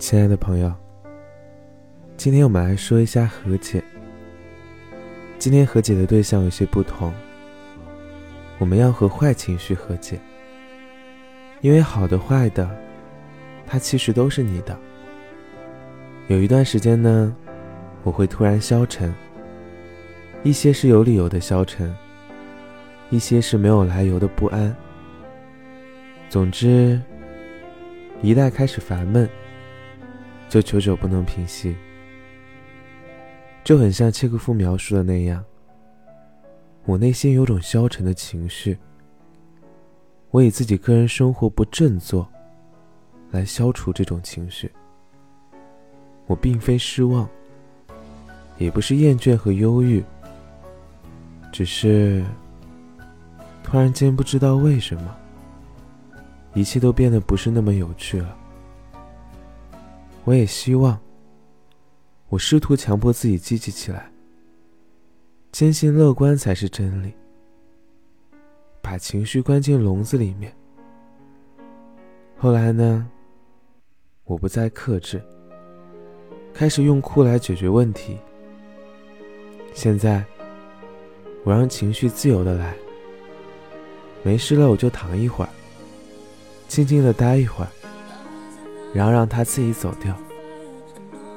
亲爱的朋友，今天我们来说一下和解。今天和解的对象有些不同，我们要和坏情绪和解，因为好的坏的，它其实都是你的。有一段时间呢，我会突然消沉，一些是有理由的消沉，一些是没有来由的不安。总之，一旦开始烦闷。就久久不能平息，就很像契诃夫描述的那样。我内心有种消沉的情绪，我以自己个人生活不振作来消除这种情绪。我并非失望，也不是厌倦和忧郁，只是突然间不知道为什么，一切都变得不是那么有趣了。我也希望。我试图强迫自己积极起来，坚信乐观才是真理。把情绪关进笼子里面。后来呢？我不再克制，开始用哭来解决问题。现在，我让情绪自由的来。没事了，我就躺一会儿，静静的待一会儿。然后让他自己走掉。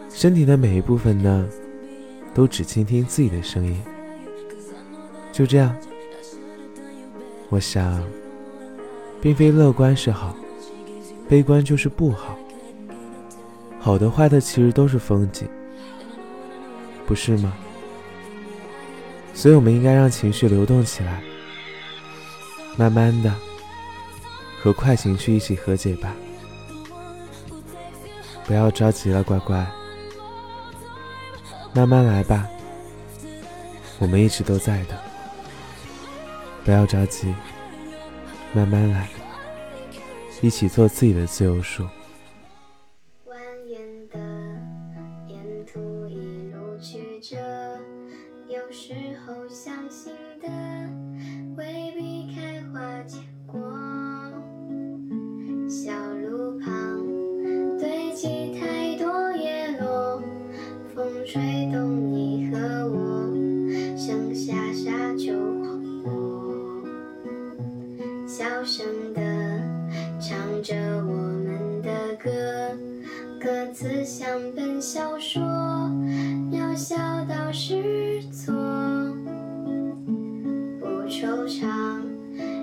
身体的每一部分呢，都只倾听自己的声音。就这样，我想，并非乐观是好，悲观就是不好。好的、坏的其实都是风景，不是吗？所以，我们应该让情绪流动起来，慢慢的和坏情绪一起和解吧。不要着急了，乖乖，慢慢来吧。我们一直都在的。不要着急，慢慢来，一起做自己的自由树。蜿蜒的沿途一路曲折，有时候相信的未必开花结果。着我们的歌，歌词像本小说，渺小到失措，不惆怅，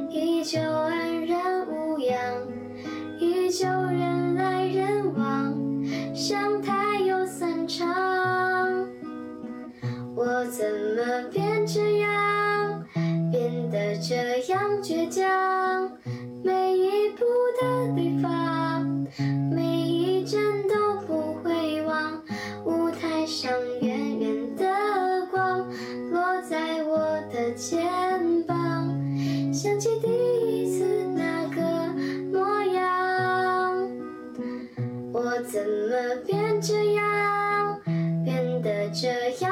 依旧安然无恙，依旧人来人往，相太又散场。我怎么变这样，变得这样倔强？这样。